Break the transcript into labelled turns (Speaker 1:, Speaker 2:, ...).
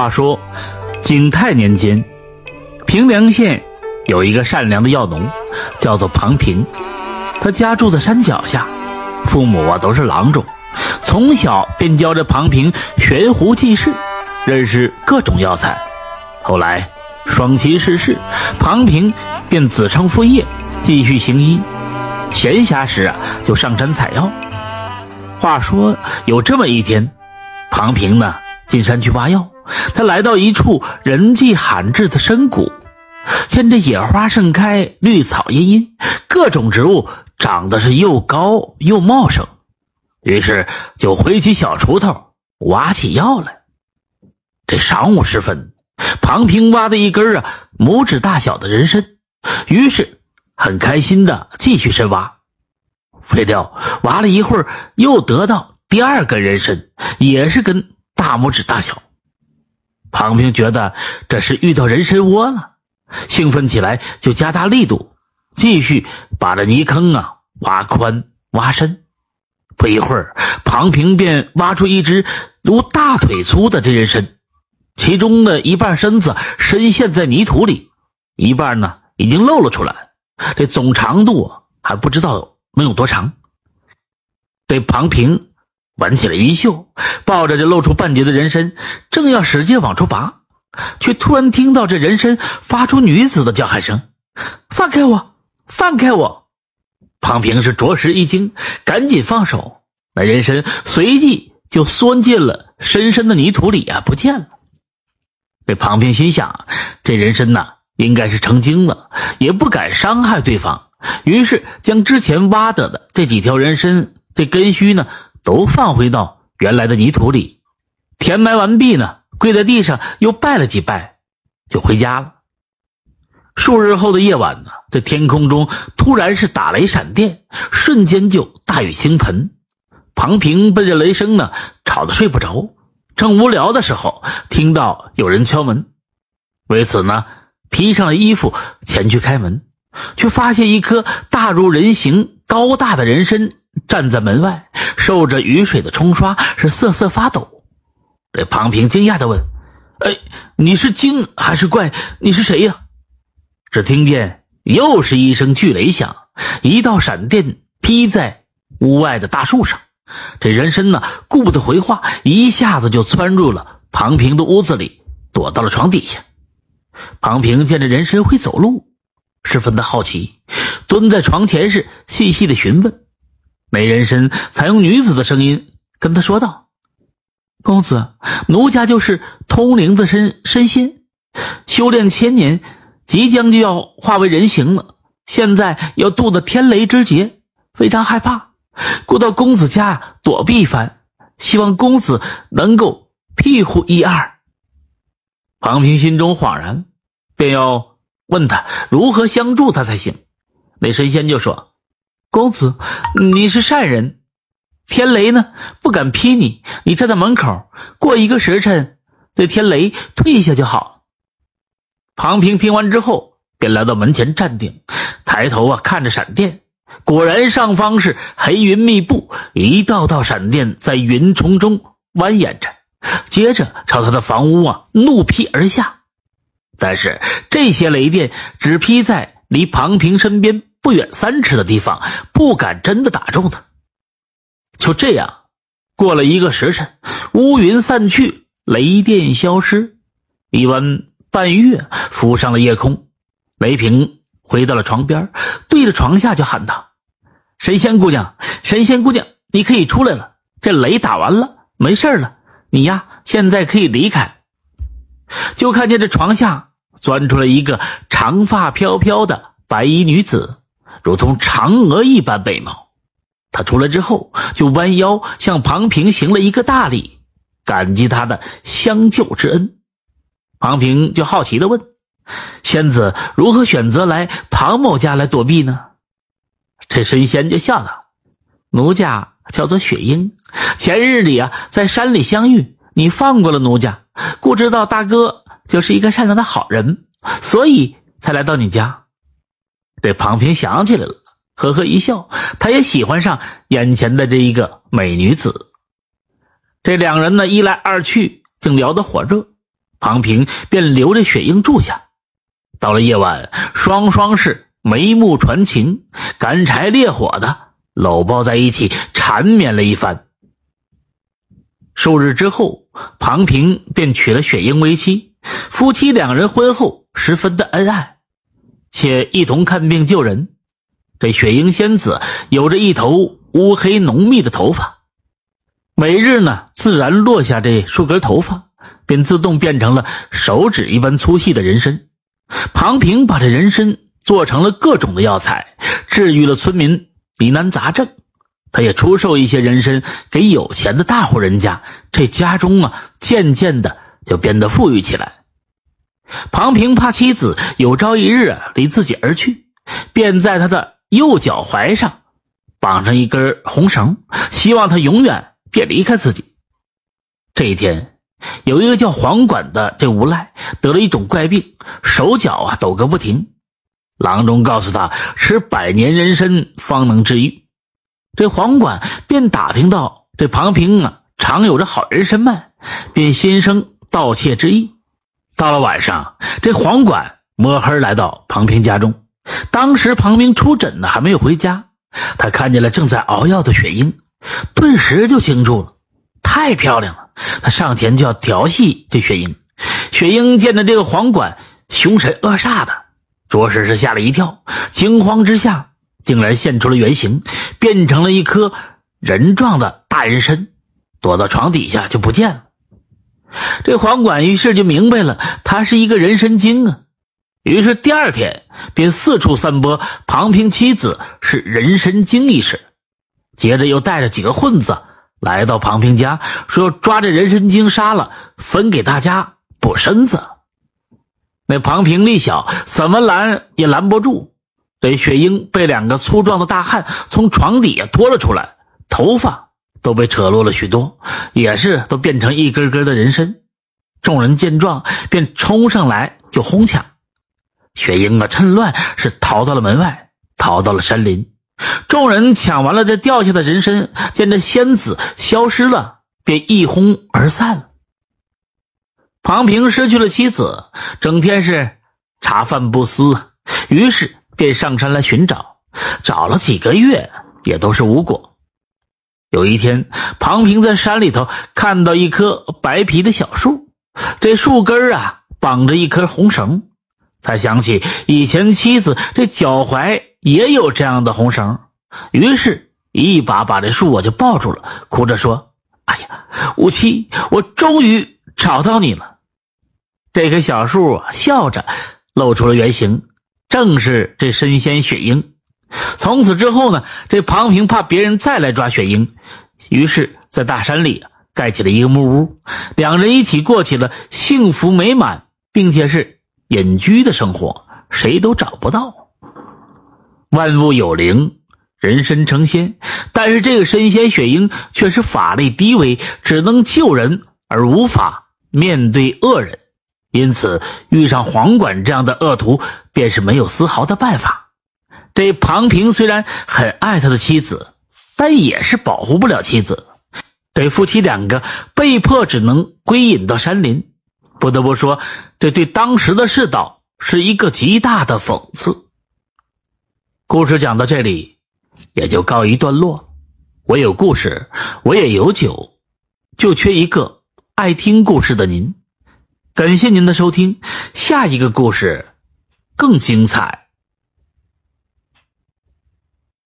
Speaker 1: 话说，景泰年间，平凉县有一个善良的药农，叫做庞平。他家住在山脚下，父母啊都是郎中，从小便教着庞平悬壶济世，认识各种药材。后来双妻逝世，庞平便子承父业，继续行医。闲暇时啊，就上山采药。话说有这么一天，庞平呢进山去挖药。他来到一处人迹罕至的深谷，见这野花盛开，绿草茵茵，各种植物长得是又高又茂盛，于是就挥起小锄头挖起药来。这晌午时分，庞平挖的一根啊拇指大小的人参，于是很开心的继续深挖，废掉挖了一会儿，又得到第二根人参，也是根大拇指大小。庞平觉得这是遇到人参窝了，兴奋起来，就加大力度，继续把这泥坑啊挖宽挖深。不一会儿，庞平便挖出一只如大腿粗的这人参，其中的一半身子深陷在泥土里，一半呢已经露了出来，这总长度还不知道能有多长。这庞平。挽起了衣袖，抱着这露出半截的人参，正要使劲往出拔，却突然听到这人参发出女子的叫喊声：“放开我，放开我！”庞平是着实一惊，赶紧放手，那人参随即就钻进了深深的泥土里啊，不见了。这庞平心想，这人参呐，应该是成精了，也不敢伤害对方，于是将之前挖得的这几条人参这根须呢。都放回到原来的泥土里，填埋完毕呢，跪在地上又拜了几拜，就回家了。数日后的夜晚呢，这天空中突然是打雷闪电，瞬间就大雨倾盆。庞平被这雷声呢吵得睡不着，正无聊的时候，听到有人敲门，为此呢，披上了衣服前去开门，却发现一颗大如人形、高大的人参。站在门外，受着雨水的冲刷，是瑟瑟发抖。这庞平惊讶的问：“哎，你是精还是怪？你是谁呀？”只听见又是一声巨雷响，一道闪电劈在屋外的大树上。这人参呢，顾不得回话，一下子就窜入了庞平的屋子里，躲到了床底下。庞平见这人参会走路，十分的好奇，蹲在床前是细细的询问。美人参采用女子的声音跟他说道：“公子，奴家就是通灵的身神仙，修炼千年，即将就要化为人形了。现在要渡的天雷之劫，非常害怕，故到公子家躲避一番，希望公子能够庇护一二。”庞平心中恍然，便要问他如何相助他才行。那神仙就说。公子，你是善人，天雷呢不敢劈你。你站在门口，过一个时辰，这天雷退下就好。庞平听完之后，便来到门前站定，抬头啊看着闪电，果然上方是黑云密布，一道道闪电在云丛中蜿蜒着，接着朝他的房屋啊怒劈而下。但是这些雷电只劈在离庞平身边。不远三尺的地方，不敢真的打中他。就这样，过了一个时辰，乌云散去，雷电消失，一弯半月浮上了夜空。雷平回到了床边，对着床下就喊道：“神仙姑娘，神仙姑娘，你可以出来了。这雷打完了，没事了。你呀，现在可以离开。”就看见这床下钻出来一个长发飘飘的白衣女子。如同嫦娥一般美貌，他出来之后就弯腰向庞平行了一个大礼，感激他的相救之恩。庞平就好奇的问：“仙子如何选择来庞某家来躲避呢？”这神仙就笑道：“奴家叫做雪鹰，前日里啊在山里相遇，你放过了奴家，故知道大哥就是一个善良的好人，所以才来到你家。”这庞平想起来了，呵呵一笑，他也喜欢上眼前的这一个美女子。这两人呢，一来二去，竟聊得火热。庞平便留着雪英住下。到了夜晚，双双是眉目传情，干柴烈火的搂抱在一起，缠绵了一番。数日之后，庞平便娶了雪英为妻，夫妻两人婚后十分的恩爱，且一同看病救人。这雪鹰仙子有着一头乌黑浓密的头发，每日呢自然落下这数根头发，便自动变成了手指一般粗细的人参。庞平把这人参做成了各种的药材，治愈了村民疑难杂症。他也出售一些人参给有钱的大户人家，这家中啊渐渐的就变得富裕起来。庞平怕妻子有朝一日离自己而去，便在他的。右脚踝上绑上一根红绳，希望他永远别离开自己。这一天，有一个叫黄管的这无赖得了一种怪病，手脚啊抖个不停。郎中告诉他，吃百年人参方能治愈。这黄管便打听到这庞平啊常有着好人参卖，便心生盗窃之意。到了晚上，这黄管摸黑来到庞平家中。当时庞平出诊呢，还没有回家，他看见了正在熬药的雪英，顿时就惊住了，太漂亮了。他上前就要调戏这雪英，雪英见着这个黄管凶神恶煞的，着实是吓了一跳，惊慌之下竟然现出了原形，变成了一颗人状的大人参，躲到床底下就不见了。这黄管于是就明白了，他是一个人参精啊。于是第二天便四处散播庞平妻子是人参精一事，接着又带着几个混子来到庞平家，说要抓着人参精杀了，分给大家补身子。那庞平力小，怎么拦也拦不住。这雪英被两个粗壮的大汉从床底下拖了出来，头发都被扯落了许多，也是都变成一根根的人参。众人见状，便冲上来就哄抢。雪英啊，趁乱是逃到了门外，逃到了山林。众人抢完了这掉下的人参，见这仙子消失了，便一哄而散了。庞平失去了妻子，整天是茶饭不思，于是便上山来寻找，找了几个月也都是无果。有一天，庞平在山里头看到一棵白皮的小树，这树根啊绑着一根红绳。才想起以前妻子这脚踝也有这样的红绳，于是一把把这树我就抱住了，哭着说：“哎呀，五七，我终于找到你了。”这棵小树啊，笑着露出了原形，正是这神仙雪鹰。从此之后呢，这庞平怕别人再来抓雪鹰，于是，在大山里盖起了一个木屋，两人一起过起了幸福美满，并且是。隐居的生活，谁都找不到。万物有灵，人身成仙，但是这个神仙雪鹰却是法力低微，只能救人而无法面对恶人，因此遇上黄管这样的恶徒，便是没有丝毫的办法。这庞平虽然很爱他的妻子，但也是保护不了妻子，这夫妻两个被迫只能归隐到山林。不得不说，这对当时的世道是一个极大的讽刺。故事讲到这里，也就告一段落。我有故事，我也有酒，就缺一个爱听故事的您。感谢您的收听，下一个故事更精彩。